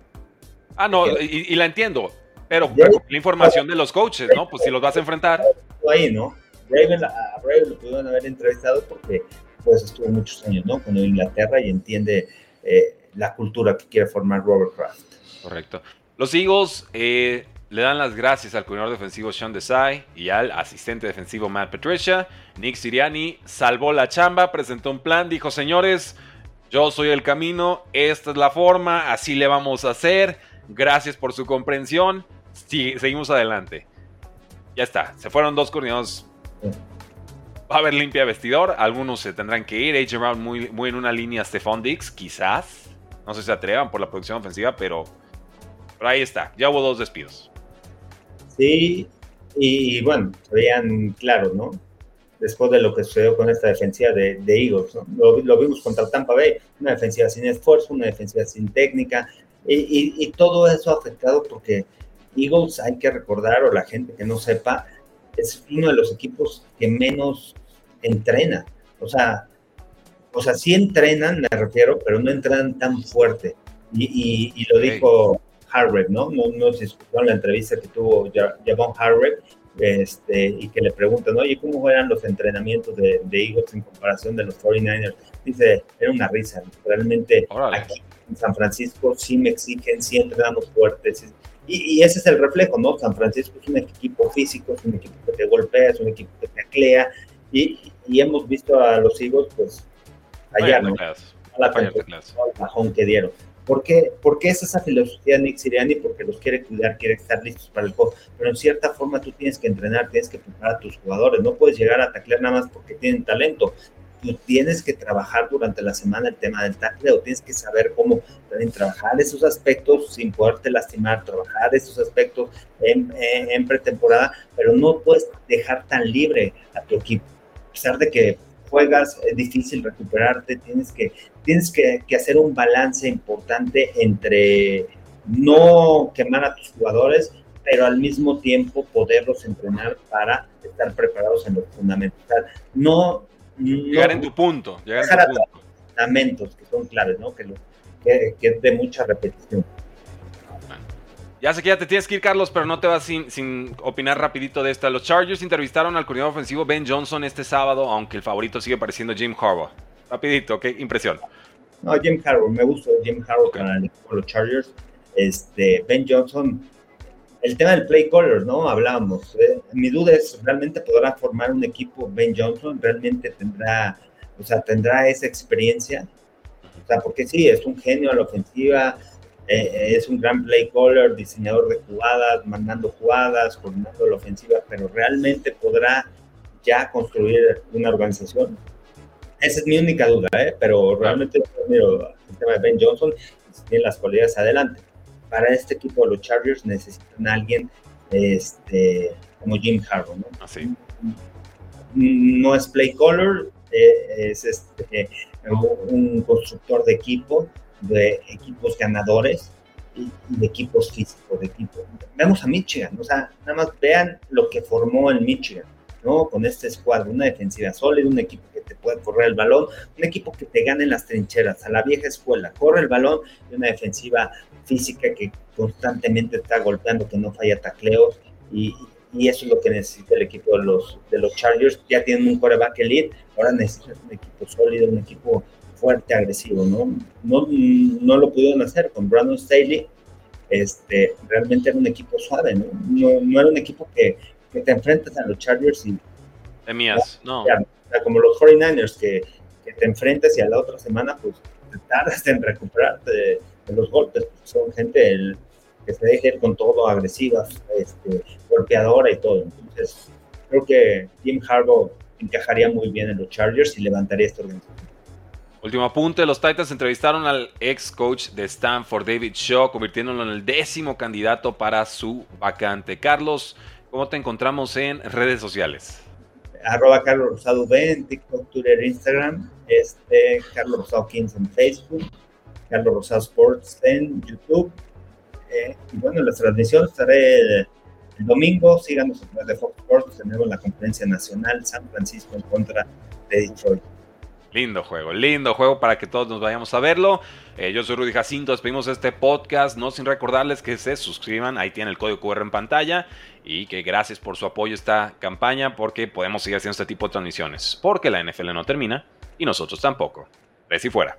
Ah, no, y, la entiendo, pero la información de los coaches, ¿no? Pues si los vas a enfrentar ahí, ¿no? Raven, a Raven lo pudieron haber entrevistado porque pues estuvo muchos años, ¿no? Con Inglaterra y entiende eh, la cultura que quiere formar Robert Kraft. Correcto. Los Eagles eh, le dan las gracias al coordinador defensivo Sean Desai y al asistente defensivo Matt Patricia. Nick Siriani salvó la chamba, presentó un plan, dijo, señores, yo soy el camino, esta es la forma, así le vamos a hacer. Gracias por su comprensión. Seguimos adelante. Ya está, se fueron dos coordinadores. Va a haber limpia vestidor, algunos se tendrán que ir. AJ Brown muy, muy en una línea Stephon Dix, quizás. No sé si se atrevan por la producción ofensiva, pero ahí está, ya hubo dos despidos. Sí, y, bueno, veían claros, ¿no? Después de lo que sucedió con esta defensiva de, Eagles, ¿no? lo, vimos contra Tampa Bay, una defensiva sin esfuerzo, una defensiva sin técnica, y, y todo eso afectado porque Eagles, hay que recordar, o la gente que no sepa, es uno de los equipos que menos entrena. O sea, o sea, sí entrenan, me refiero, pero no entrenan tan fuerte. Y, lo dijo Harvard, ¿no? ¿no? No se escuchó en la entrevista que tuvo Javon Harvard, este, y que le preguntan, oye, ¿cómo eran los entrenamientos de, Eagles en comparación de los 49ers? Dice, era una risa. Realmente aquí en San Francisco sí me exigen, sí entrenamos fuertes, y, ese es el reflejo, ¿no? San Francisco es un equipo físico, es un equipo que te golpea, es un equipo que te aclea, y, hemos visto a los Eagles, pues, allá, ¿no? A la bajón que dieron. ¿Por qué? Porque es esa filosofía de Nick Siriani, porque los quiere cuidar, quiere estar listos para el juego. Pero en cierta forma tú tienes que entrenar, tienes que preparar a tus jugadores. No puedes llegar a taclear nada más porque tienen talento tú tienes que trabajar durante la semana el tema del tackle o tienes que saber cómo también trabajar esos aspectos sin poderte lastimar, trabajar esos aspectos en, pretemporada, pero no puedes dejar tan libre a tu equipo. A pesar de que juegas, es difícil recuperarte, tienes que, tienes que, que hacer un balance importante entre no quemar a tus jugadores, pero al mismo tiempo poderlos entrenar para estar preparados en lo fundamental. No llegar en tu punto. Llegar en tu punto. Fundamentos que son claves, ¿no? Que, que, es de mucha repetición. Ya sé que ya te tienes que ir, Carlos, pero no te vas sin, sin opinar rapidito de esta. Los Chargers entrevistaron al coordinador ofensivo Ben Johnson este sábado, aunque el favorito sigue pareciendo Jim Harbaugh. Rapidito, ¿qué impresión? No, Jim Harbaugh, me gusta Jim Harbaugh con los Chargers. Este, ben Johnson el tema del play color, ¿no? Hablábamos. Eh, mi duda es, ¿realmente podrá formar un equipo Ben Johnson? ¿Realmente tendrá, o sea, tendrá esa experiencia? O sea, porque sí, es un genio a la ofensiva, eh, es un gran play caller, diseñador de jugadas, mandando jugadas, coordinando la ofensiva, pero ¿realmente podrá ya construir una organización? Esa es mi única duda, ¿eh? Pero realmente, miro, el tema de Ben Johnson, tiene las cualidades adelante para este equipo de los Chargers necesitan a alguien este, como Jim Harbaugh, ¿no? Así. No es play caller, eh, es este, un constructor de equipo, de equipos ganadores y, de equipos físicos, de equipo. Vemos a Michigan, o sea, nada más vean lo que formó el Michigan, ¿no? Con este escuadro, una defensiva sólida, un equipo que te puede correr el balón, un equipo que te gane en las trincheras, a la vieja escuela, corre el balón y una defensiva física que constantemente está golpeando, que no falla tacleos y, y eso es lo que necesita el equipo de los, de los Chargers. Ya tienen un coreback elite, ahora necesitan un equipo sólido, un equipo fuerte, agresivo, ¿no? No, no lo pudieron hacer con Brandon Staley. Este, realmente era un equipo suave, ¿no? No, era un equipo que, que, te enfrentas a los Chargers y... Temías, no. como los 49ers que, que, te enfrentas y a la otra semana pues te tardas en recuperarte de, los golpes. Son gente el, que se deje con todo, agresiva, este, golpeadora y todo. Entonces, creo que Jim Harbaugh encajaría muy bien en los Chargers y levantaría esta organización. Último apunte, los Titans entrevistaron al ex coach de Stanford, David Shaw, convirtiéndolo en el décimo candidato para su vacante. Carlos, ¿cómo te encontramos en redes sociales? Arroba Carlos Rosado B en TikTok, Twitter, Instagram, este, Carlos Rosado 15 en Facebook, Carlos Rosado Sports en YouTube. Eh, y bueno, en las transmisiones estaré el, domingo, síganos a través de Fox Sports, tenemos la conferencia nacional San Francisco en contra de Detroit. Lindo juego, lindo juego para que todos nos vayamos a verlo. Eh, yo soy Rudy Jacinto, despedimos este podcast, no sin recordarles que se suscriban, ahí tiene el código QR en pantalla y que gracias por su apoyo a esta campaña porque podemos seguir haciendo este tipo de transmisiones, porque la NFL no termina y nosotros tampoco. Ves y fuera.